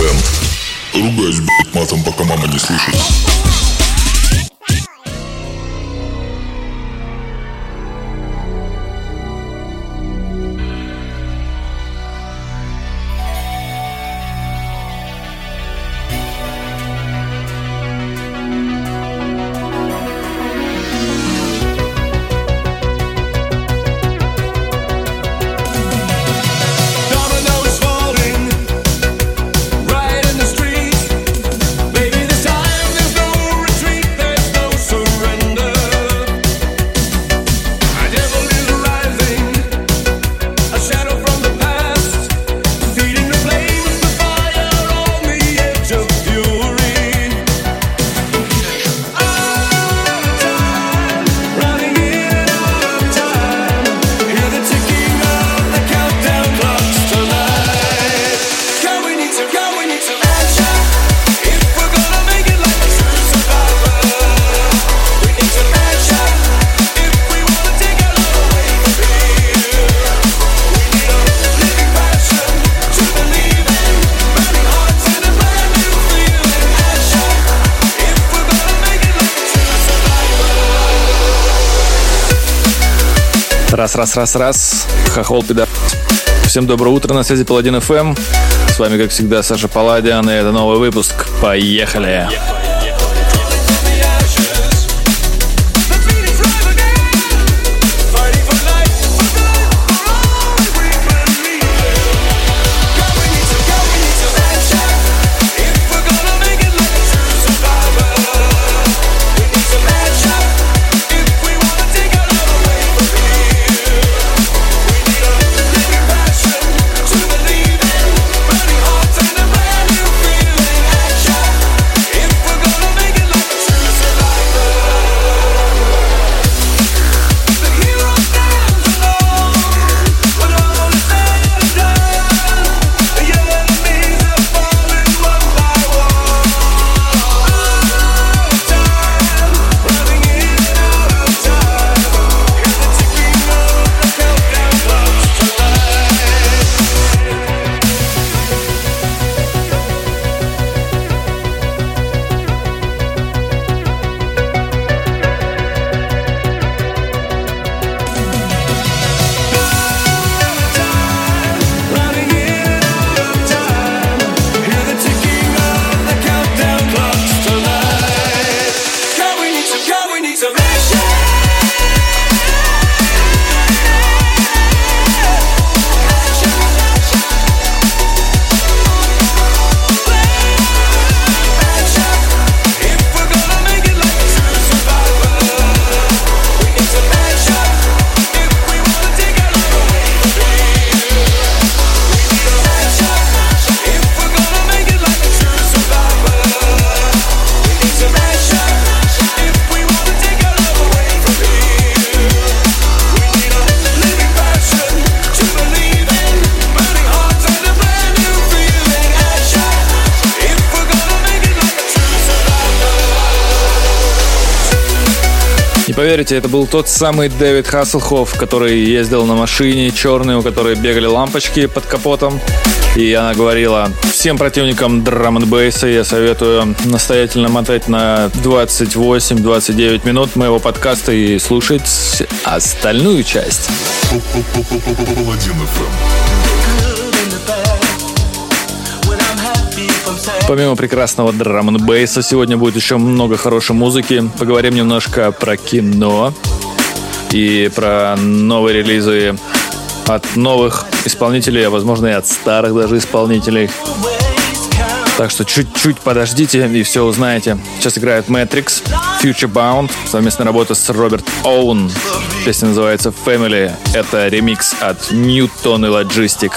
FM. Ругаюсь, блядь, матом, пока мама не слышит. Раз, раз, раз, раз. Хохол пидор. Всем доброе утро, на связи Паладин ФМ. С вами, как всегда, Саша Паладиан, и это новый выпуск. Поехали! Поехали! Поверите, это был тот самый Дэвид Хасселхоф, который ездил на машине черной, у которой бегали лампочки под капотом. И она говорила, всем противникам драм н бейса я советую настоятельно мотать на 28-29 минут моего подкаста и слушать остальную часть. Помимо прекрасного драм н бейса сегодня будет еще много хорошей музыки. Поговорим немножко про кино и про новые релизы от новых исполнителей, а возможно и от старых даже исполнителей. Так что чуть-чуть подождите и все узнаете. Сейчас играет Matrix, Future Bound, совместная работа с Роберт Оун. Песня называется Family. Это ремикс от Newton и Logistic.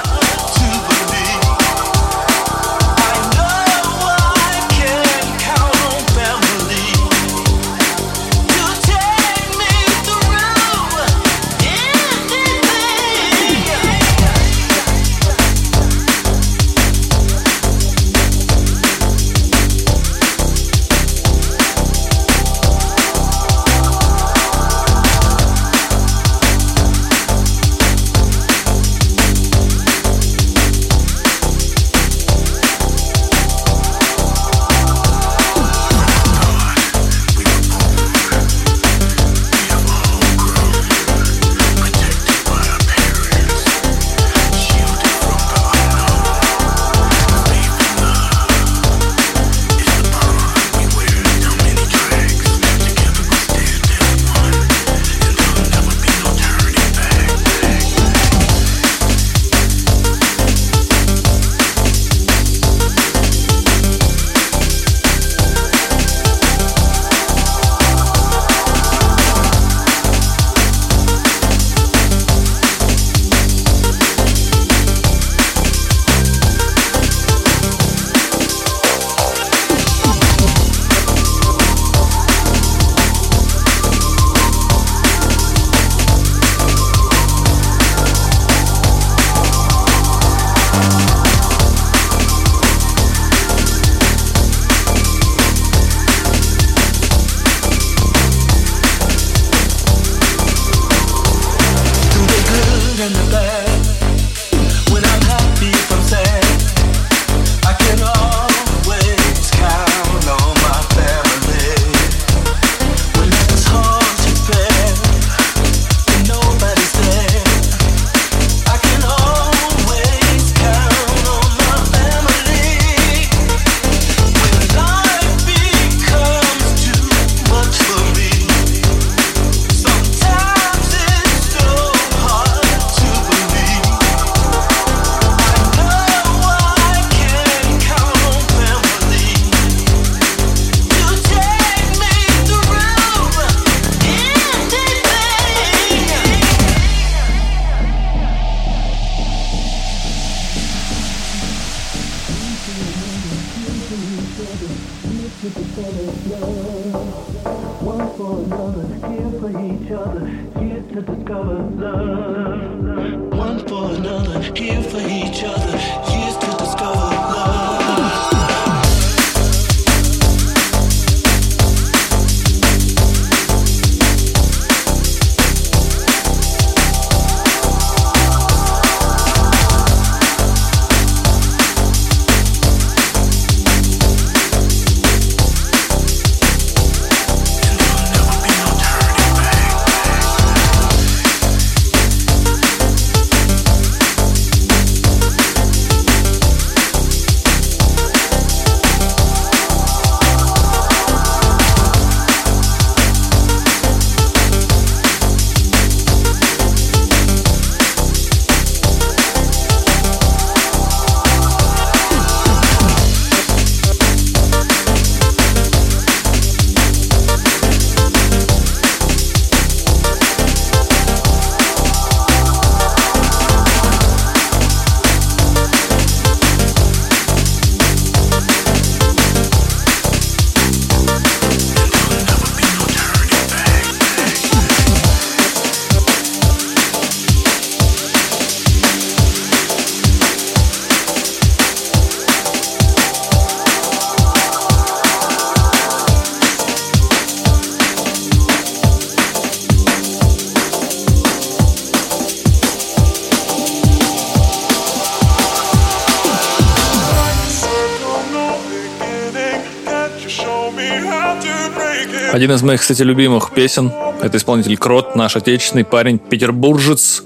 Один из моих, кстати, любимых песен. Это исполнитель Крот, наш отечественный парень, петербуржец.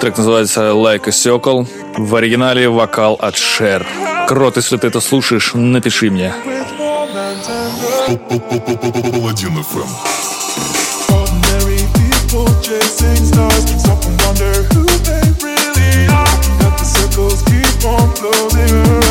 Трек называется «Like a Circle». В оригинале вокал от Шер. Крот, если ты это слушаешь, напиши мне. Keep on closing.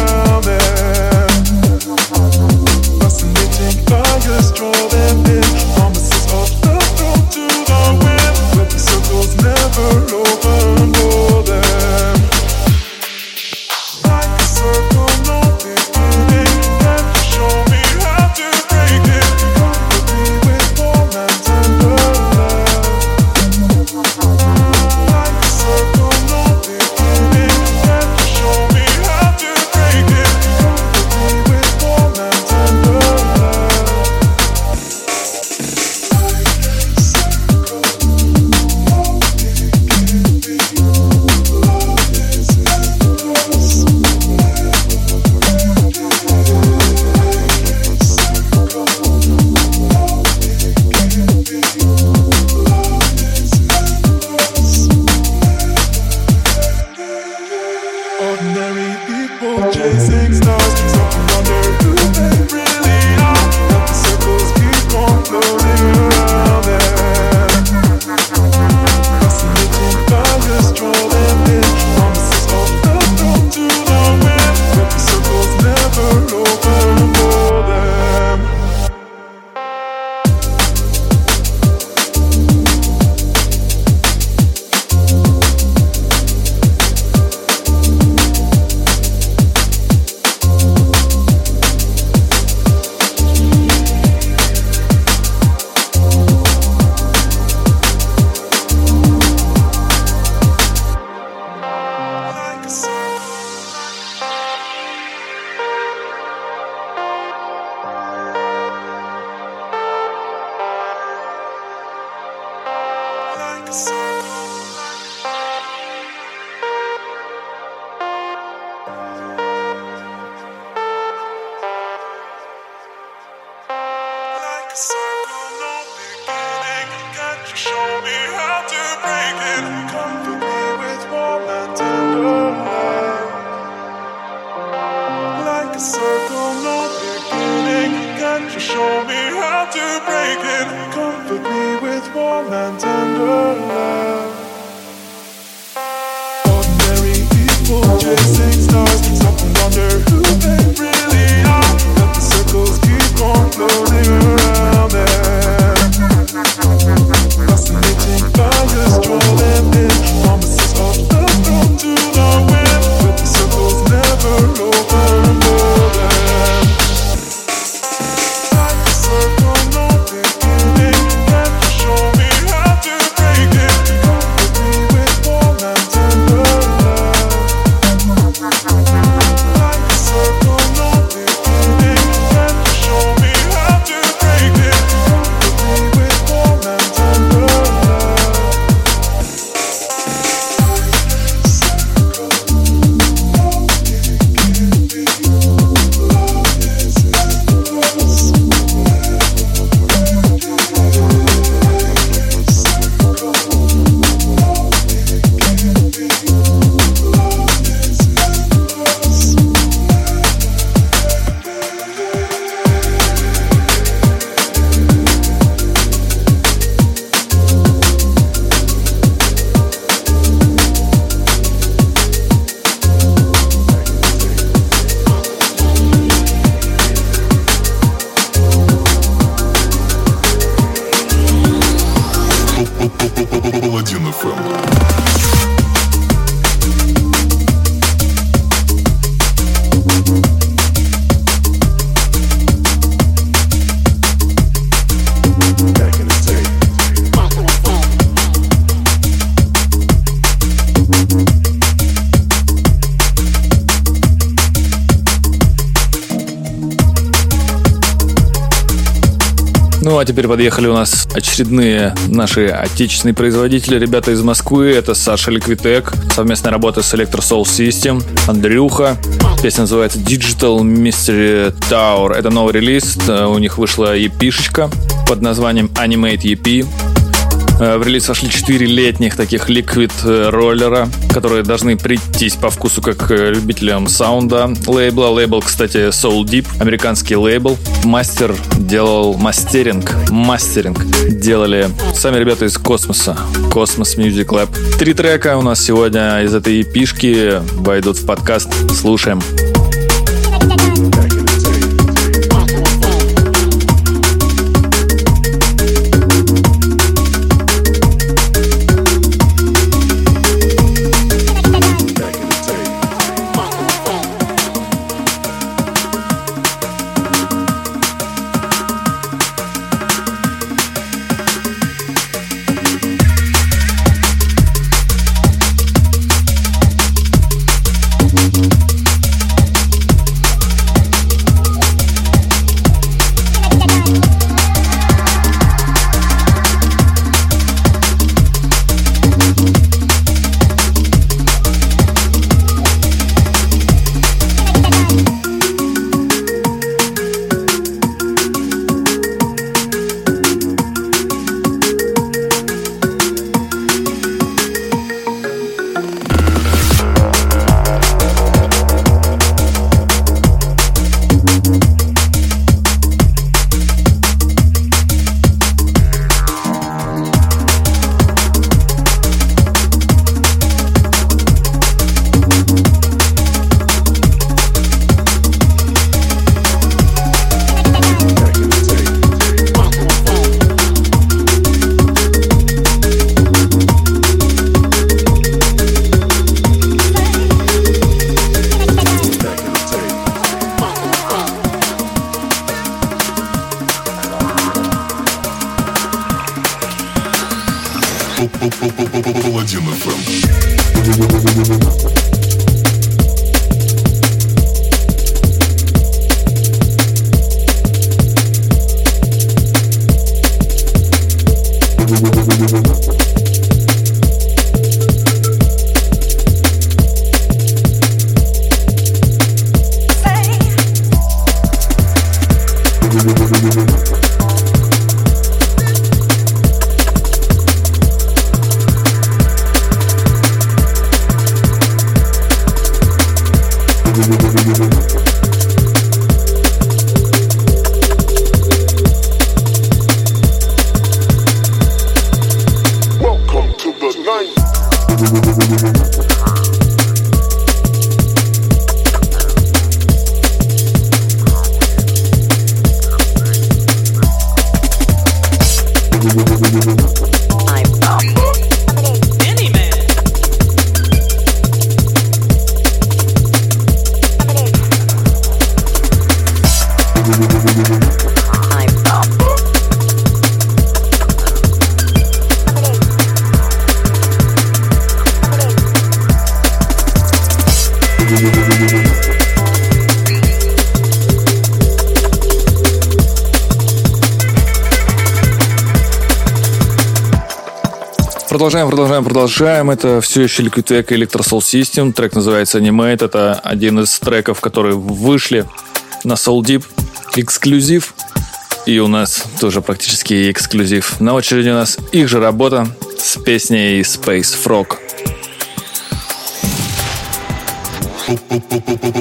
Ну а теперь подъехали у нас очередные наши отечественные производители, ребята из Москвы. Это Саша Ликвитек, совместная работа с Electro Soul System, Андрюха. Песня называется Digital Mystery Tower. Это новый релиз, у них вышла EP-шечка под названием Animate EP. Э, в релиз вошли 4 летних таких ликвид роллера, которые должны прийтись по вкусу как э, любителям саунда лейбла. Лейбл, кстати, Soul Deep, американский лейбл. Мастер делал мастеринг, мастеринг делали сами ребята из космоса, Космос Music Lab. Три трека у нас сегодня из этой эпишки войдут в подкаст. Слушаем. Паладин Продолжаем, продолжаем, продолжаем. Это все еще Liquidtech и Electro Soul System. Трек называется Animate. Это один из треков, которые вышли на Soul Deep. Эксклюзив. И у нас тоже практически эксклюзив. На очереди у нас их же работа с песней Space Frog.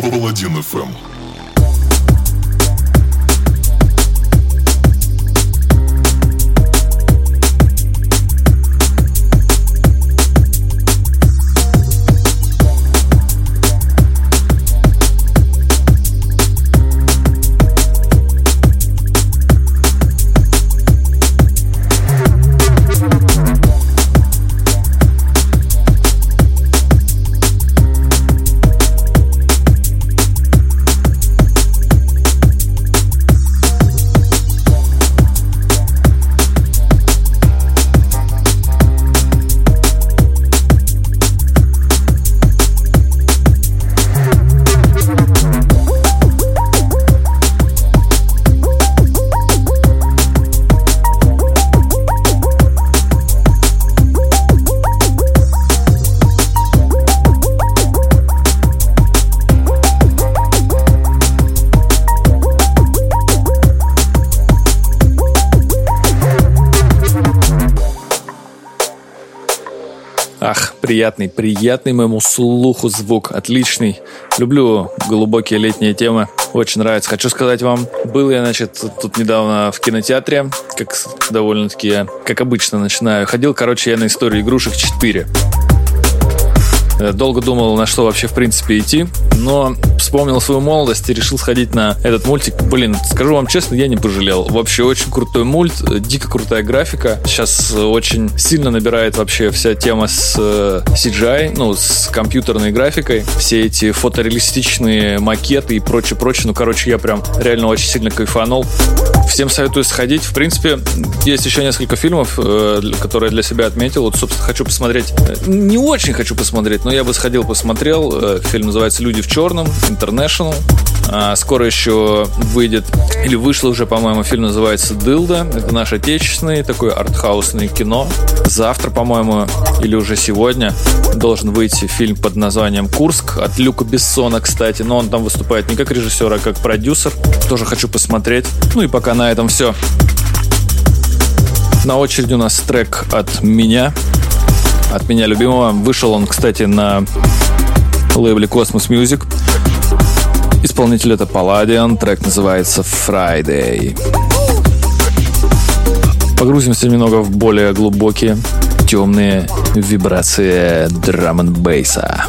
Паладин FM. Приятный, приятный моему слуху звук, отличный. Люблю глубокие летние темы, очень нравится. Хочу сказать вам, был я, значит, тут недавно в кинотеатре, как довольно-таки, как обычно начинаю. Ходил, короче, я на историю игрушек 4. Э, долго думал, на что вообще в принципе идти, но вспомнил свою молодость и решил сходить на этот мультик. Блин, скажу вам честно, я не пожалел. Вообще очень крутой мульт, э, дико крутая графика. Сейчас очень сильно набирает вообще вся тема с э, CGI, ну, с компьютерной графикой. Все эти фотореалистичные макеты и прочее, прочее. Ну, короче, я прям реально очень сильно кайфанул. Всем советую сходить. В принципе, есть еще несколько фильмов, которые для себя отметил. Вот, собственно, хочу посмотреть. Не очень хочу посмотреть, но я бы сходил, посмотрел. Э, фильм называется «Люди в черном», International. А, скоро еще выйдет, или вышло уже, по-моему, фильм называется «Дылда». Это наш отечественный такой артхаусный кино. Завтра, по-моему, или уже сегодня должен выйти фильм под названием «Курск» от Люка Бессона, кстати. Но он там выступает не как режиссер, а как продюсер. Тоже хочу посмотреть. Ну и пока на этом все. На очереди у нас трек от меня от меня любимого. Вышел он, кстати, на лейбле Cosmos Music. Исполнитель это Palladian, трек называется Friday. Погрузимся немного в более глубокие, темные вибрации драм н бейса.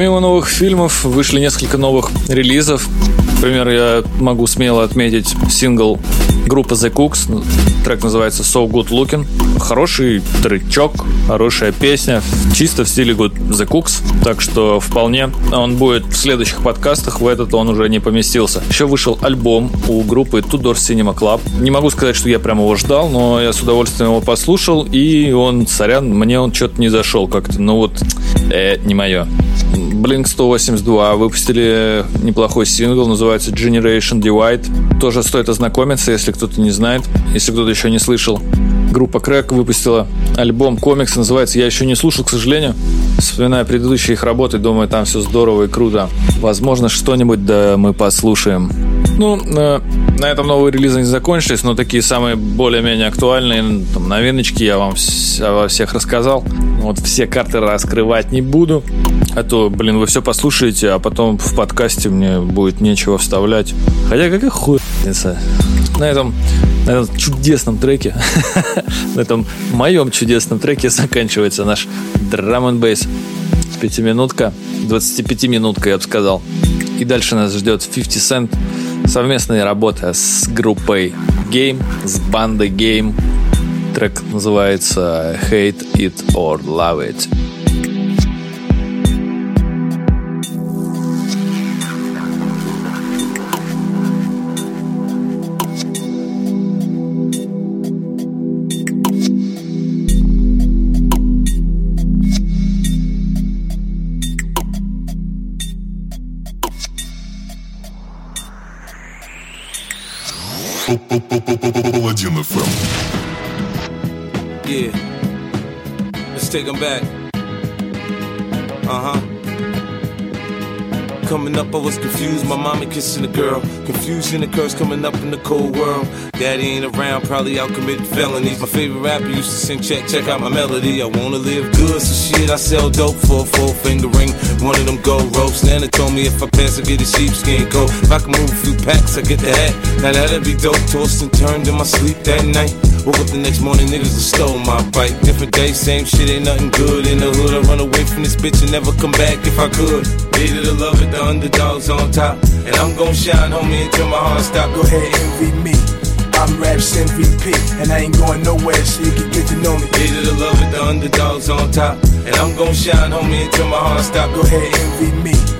Помимо новых фильмов, вышли несколько новых релизов. Например, я могу смело отметить сингл Группа The Cooks, трек называется So Good Looking. Хороший тречок, хорошая песня, чисто в стиле Good The Cooks, так что вполне он будет в следующих подкастах, в этот он уже не поместился. Еще вышел альбом у группы Tudor Cinema Club. Не могу сказать, что я прямо его ждал, но я с удовольствием его послушал, и он, сорян, мне он что-то не зашел как-то, ну вот, э, не мое. Blink 182 выпустили неплохой сингл, называется Generation Divide. Тоже стоит ознакомиться, если кто-то не знает, если кто-то еще не слышал. Группа Crack выпустила альбом комикс, называется «Я еще не слушал, к сожалению». Вспоминая предыдущие их работы, думаю, там все здорово и круто. Возможно, что-нибудь да мы послушаем. Ну, э, на этом новые релизы не закончились, но такие самые более-менее актуальные там, новиночки я вам вс- во всех рассказал. Вот все карты раскрывать не буду. А то, блин, вы все послушаете, а потом в подкасте мне будет нечего вставлять. Хотя какая хуй разница? На этом, на этом чудесном треке, на этом моем чудесном треке заканчивается наш драм н бейс. Пятиминутка, 25-минутка, я бы сказал. И дальше нас ждет 50 Cent. Совместная работа с группой Game, с бандой Game. Трек называется Hate It or Love It. Take them back. Coming up, I was confused. My mommy kissing a girl. Confusion occurs coming up in the cold world. Daddy ain't around, probably out committing felonies. My favorite rapper used to sing, check, check out my melody. I wanna live good, so shit, I sell dope for a four finger ring. One of them gold ropes. Nana told me if I pass, I get a sheepskin coat. If I can move a few packs, I get the hat. Now that'd be dope. Tossed and turned in my sleep that night. Woke up the next morning, niggas have stole my bike. Different day, same shit, ain't nothing good. In the hood, I run away from this bitch and never come back if I could. Needed to love it, the underdogs on top. And I'm gon' shine, homie, until my heart stop. Go ahead, envy me. I'm Raps MVP, and I ain't going nowhere, so you can get to know me. Needed to love with the underdogs on top. And I'm gon' shine, homie, until my heart stop. Go ahead, envy me.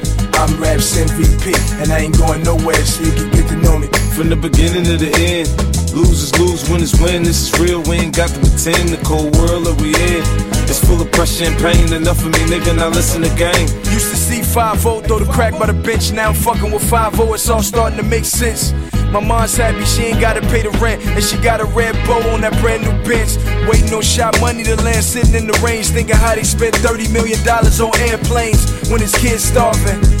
I'm Raps MVP, and I ain't going nowhere, so you can get to know me. From the beginning to the end. Losers lose, winners win. This is real. We ain't got to pretend. The cold world that we in. It's full of pressure and pain. Enough of me, nigga. Now listen to game. Used to see 5 throw the crack by the bench. Now I'm fucking with 5 It's all starting to make sense. My mom's happy she ain't gotta pay the rent. And she got a red bow on that brand new bench. Waiting on shot money to land, sitting in the range. Thinking how they spent $30 million on airplanes when his kids starving.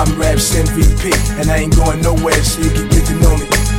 I'm Raps MVP, and I ain't going nowhere, so you can get to know me.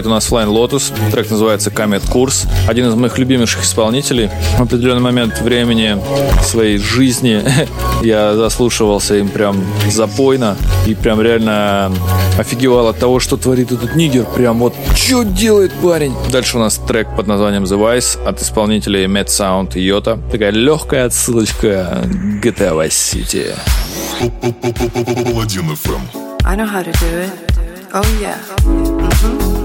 Играет у нас Flying Lotus. Трек называется Камет Курс. Один из моих любимейших исполнителей. В определенный момент времени своей жизни я заслушивался им прям запойно. И прям реально офигевал от того, что творит этот нигер. Прям вот, что делает парень? Дальше у нас трек под названием The Vice от исполнителей Mad Sound и Йота. Такая легкая отсылочка GTA Vice City. I know how to do it. Oh yeah. Mhm.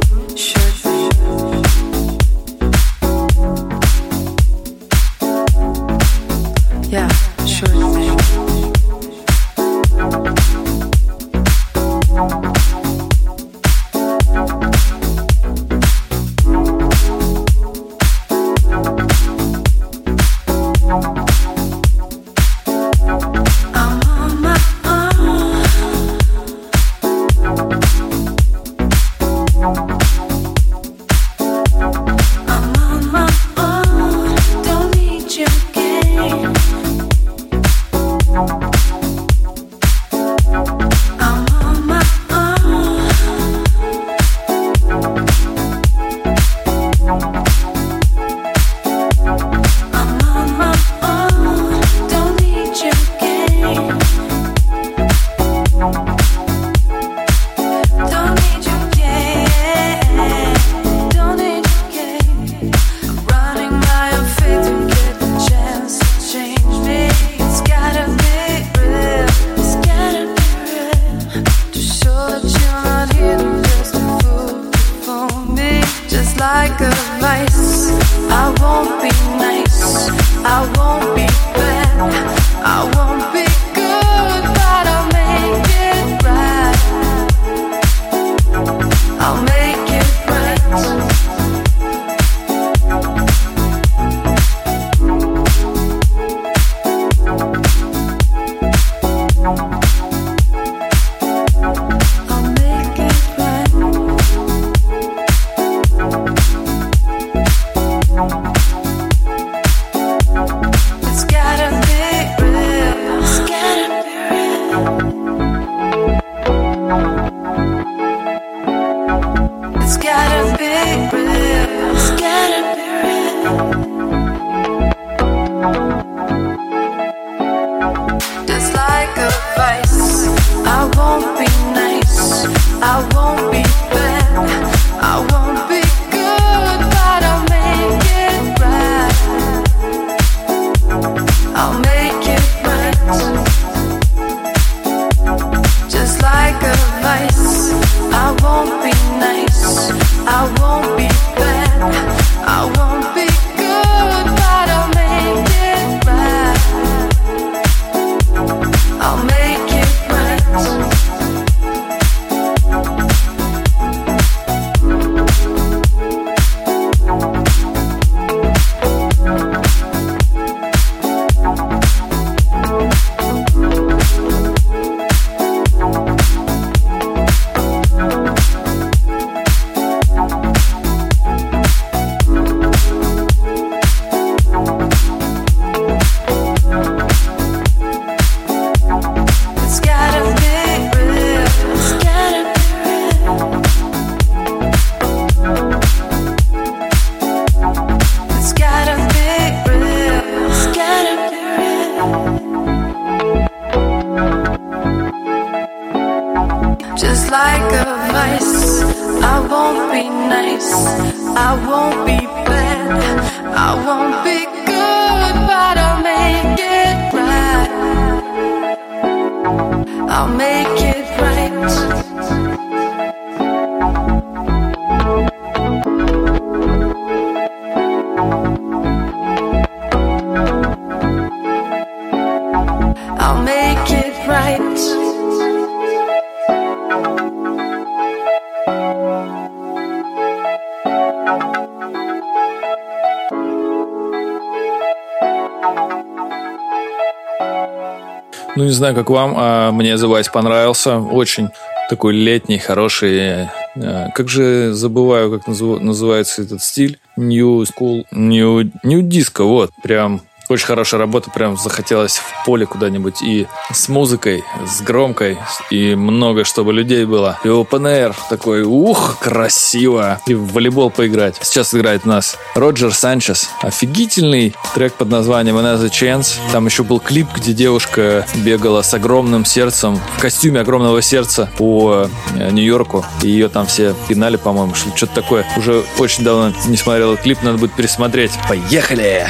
Знаю, как вам, а мне The Vice понравился. Очень такой летний, хороший. э, Как же забываю, как назыв- называется этот стиль? New School, New, New Disco, вот. Прям очень хорошая работа, прям захотелось поле куда-нибудь и с музыкой, с громкой, и много, чтобы людей было. И open air такой, ух, красиво. И в волейбол поиграть. Сейчас играет у нас Роджер Санчес. Офигительный трек под названием Another Chance. Там еще был клип, где девушка бегала с огромным сердцем, в костюме огромного сердца по э, Нью-Йорку. И ее там все пинали, по-моему, что- что-то такое. Уже очень давно не смотрел клип, надо будет пересмотреть. Поехали!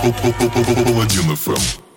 Паладин ФМ.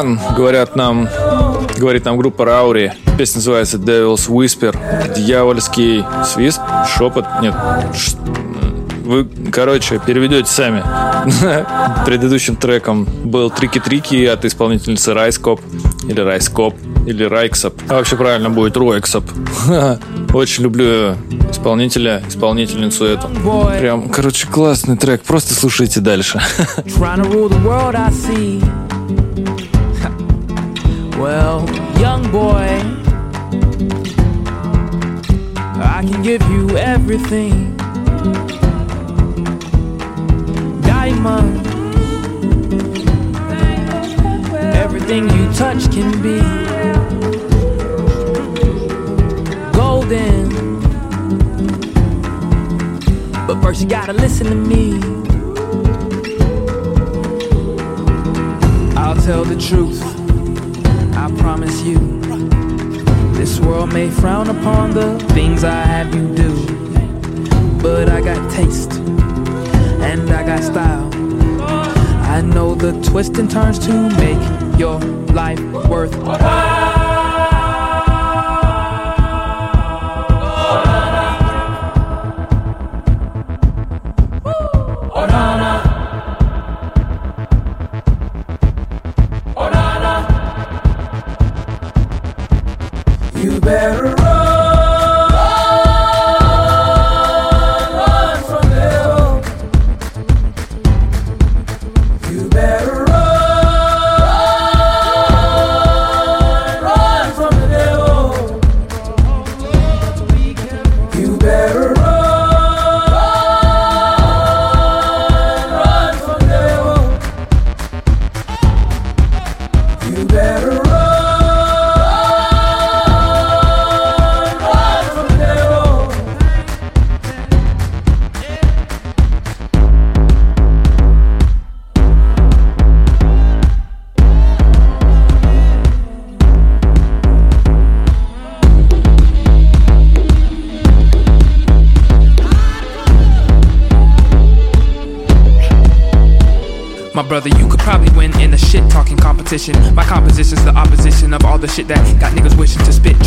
Run, говорят нам, говорит нам группа Раури. Песня называется Devil's Whisper. Дьявольский свист, шепот, нет. Вы, короче, переведете сами. Предыдущим треком был Трики-Трики от исполнительницы Райскоп. Или Райскоп. Или Райксоп. А вообще правильно будет Ройксоп. Очень люблю исполнителя, исполнительницу эту. Прям, короче, классный трек. Просто слушайте дальше. well, young boy, I can give you everything. Diamond, everything you touch can be golden. But first, you gotta listen to me. I'll tell the truth. You. This world may frown upon the things I have you do. But I got taste and I got style. I know the twists and turns to make your life worthwhile. You better run, competition. My composition's the opposition of all the shit that got niggas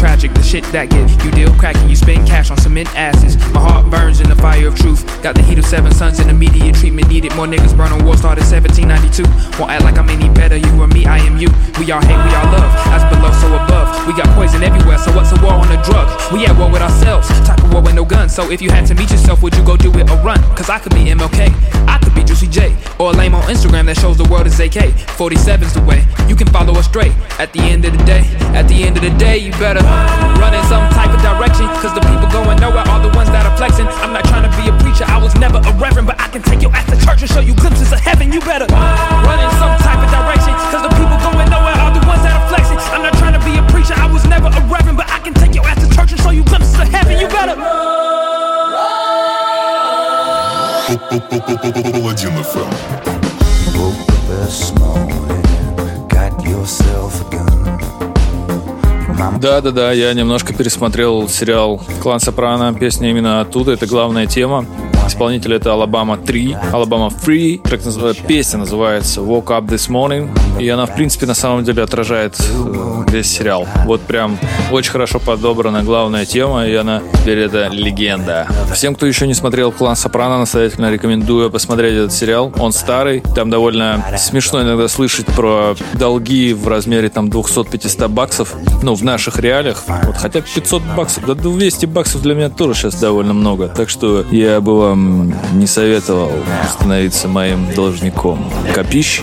tragic. The shit that get you deal cracking, you spend cash on cement asses. My heart burns in the fire of truth. Got the heat of seven suns and immediate treatment needed. More niggas burn on war started 1792. Won't act like I'm any better. You or me, I am you. We all hate, we all love. As below, so above. We got poison everywhere, so what's a war on a drug? We at war with ourselves. Type of war with no guns. So if you had to meet yourself, would you go do it or run? Cause I could be MLK. I could be Juicy J. Or a lame on Instagram that shows the world is AK. 47's the way. You can follow us straight. At the end of the day, at the end of the day, you better run in some type of direction. Cause the people going nowhere are the ones that are flexing. I'm not trying to be a preacher, I was never a reverend, but I can take your ass to church and show you glimpses of heaven. You better run in some type of direction. Cause the people going nowhere are the ones that are flexing. I'm not trying to be a preacher, I was never a reverend, but I can take your ass to church and show you glimpses of heaven. You better. Паладин FM. Woke up this morning, Mama Да-да-да, я немножко пересмотрел сериал «Клан Сопрано». Песня именно оттуда, это главная тема. Исполнитель это Alabama 3, Alabama Three. Трек называ- песня называется Woke Up This Morning. И она, в принципе, на самом деле отражает э, весь сериал. Вот прям очень хорошо подобрана главная тема, и она теперь это легенда. Всем, кто еще не смотрел «Клан Сопрано», настоятельно рекомендую посмотреть этот сериал. Он старый, там довольно смешно иногда слышать про долги в размере там 200-500 баксов, ну, в наших реалиях. Вот, хотя 500 баксов, да 200 баксов для меня тоже сейчас довольно много. Так что я не советовал становиться моим должником. Копищ?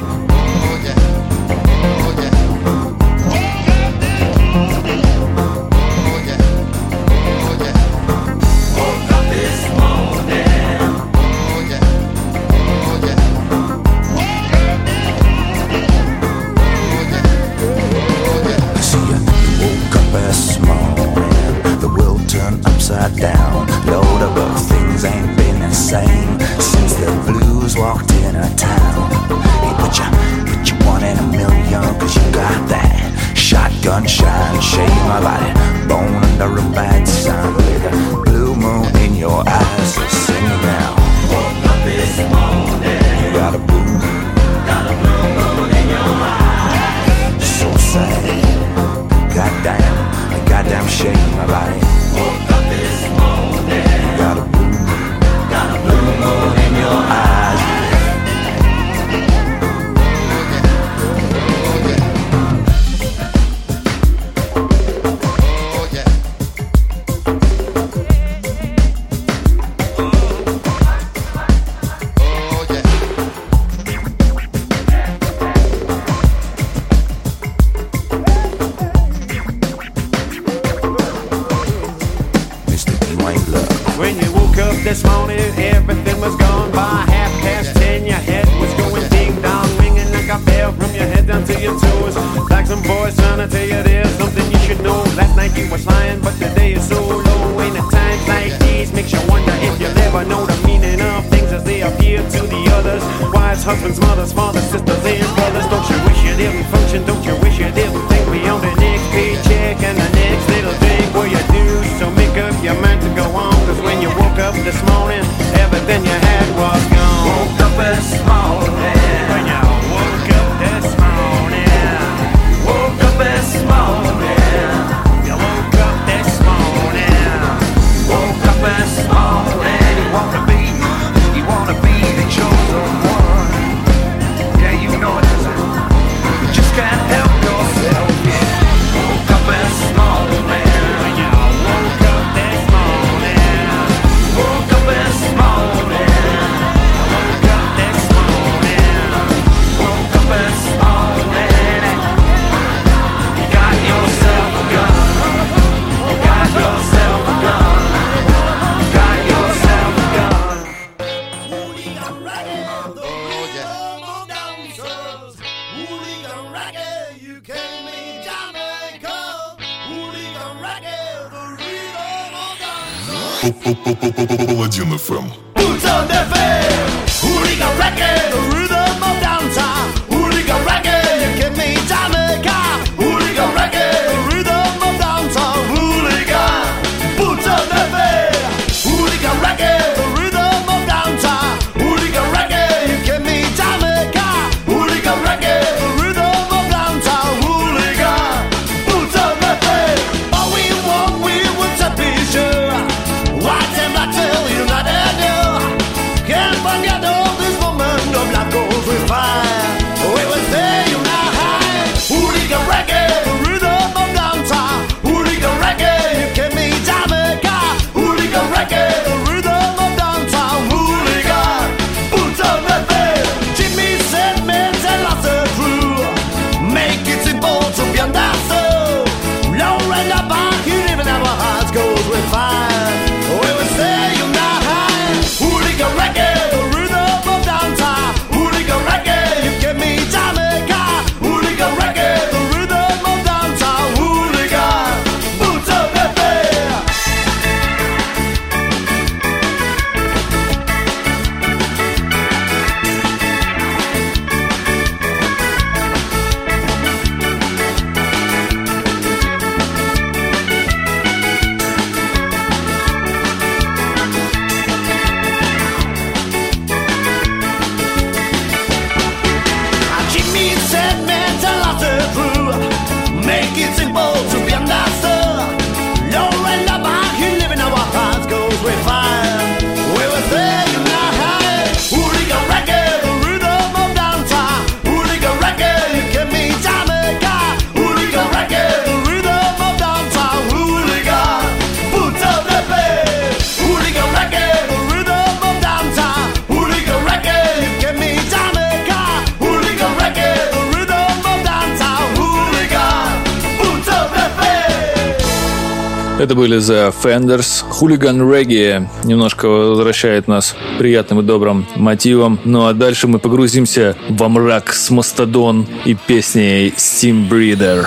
были The Fenders. Хулиган Регги немножко возвращает нас приятным и добрым мотивом. Ну а дальше мы погрузимся во мрак с Мастодон и песней Steam Breeder.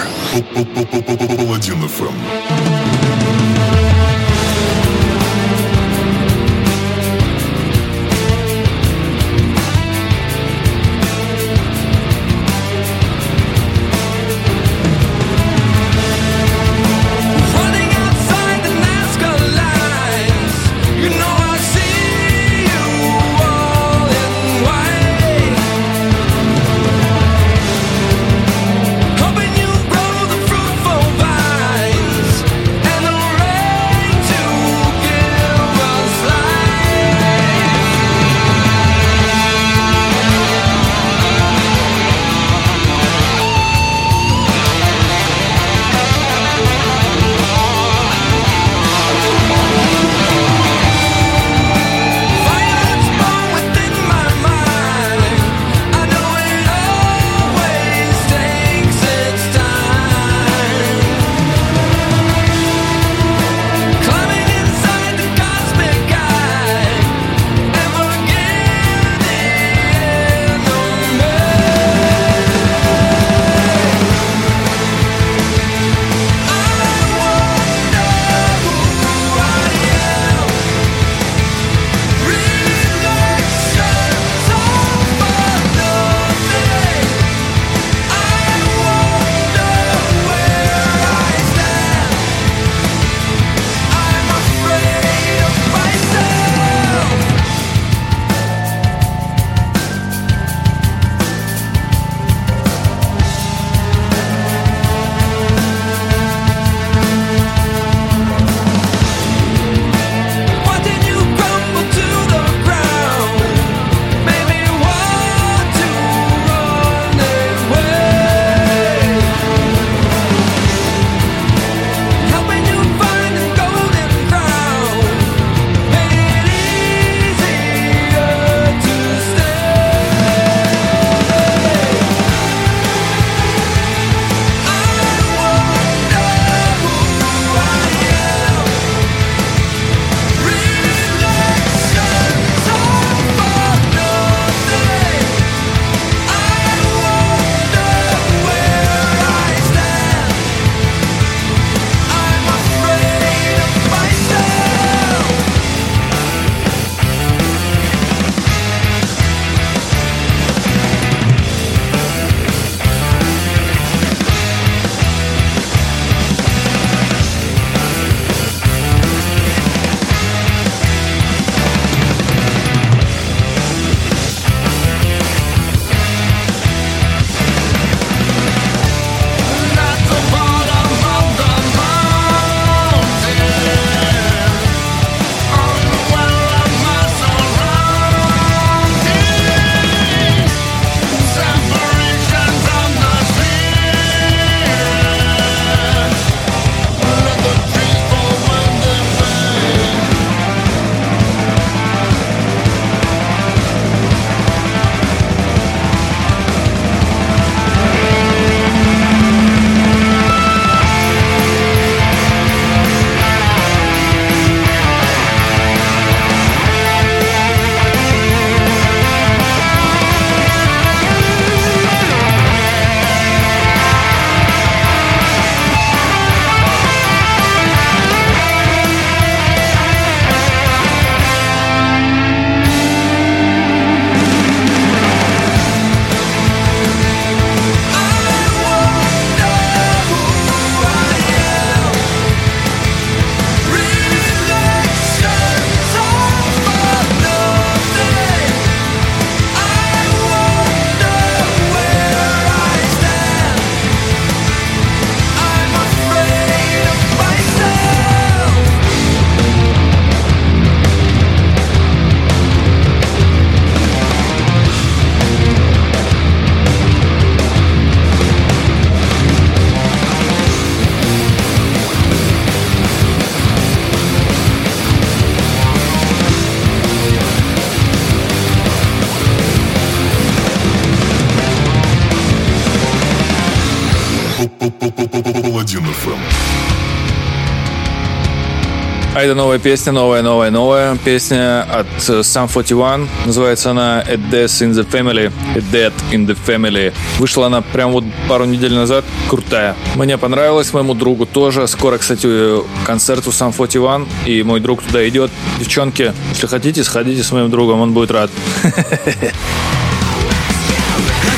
новая песня, новая, новая, новая песня от э, Sum 41. Называется она «A Death in the Family». «A Death in the Family». Вышла она прям вот пару недель назад. Крутая. Мне понравилось моему другу тоже. Скоро, кстати, э, концерт у Sum 41, и мой друг туда идет. Девчонки, если хотите, сходите с моим другом, он будет рад.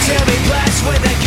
Tell me,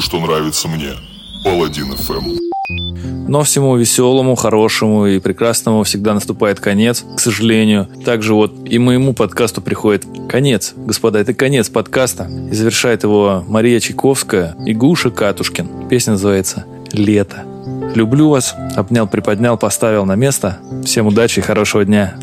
что нравится мне. Паладин ФМ. Но всему веселому, хорошему и прекрасному всегда наступает конец, к сожалению. Также вот и моему подкасту приходит конец. Господа, это конец подкаста. И завершает его Мария Чайковская и Гуша Катушкин. Песня называется «Лето». Люблю вас. Обнял, приподнял, поставил на место. Всем удачи и хорошего дня.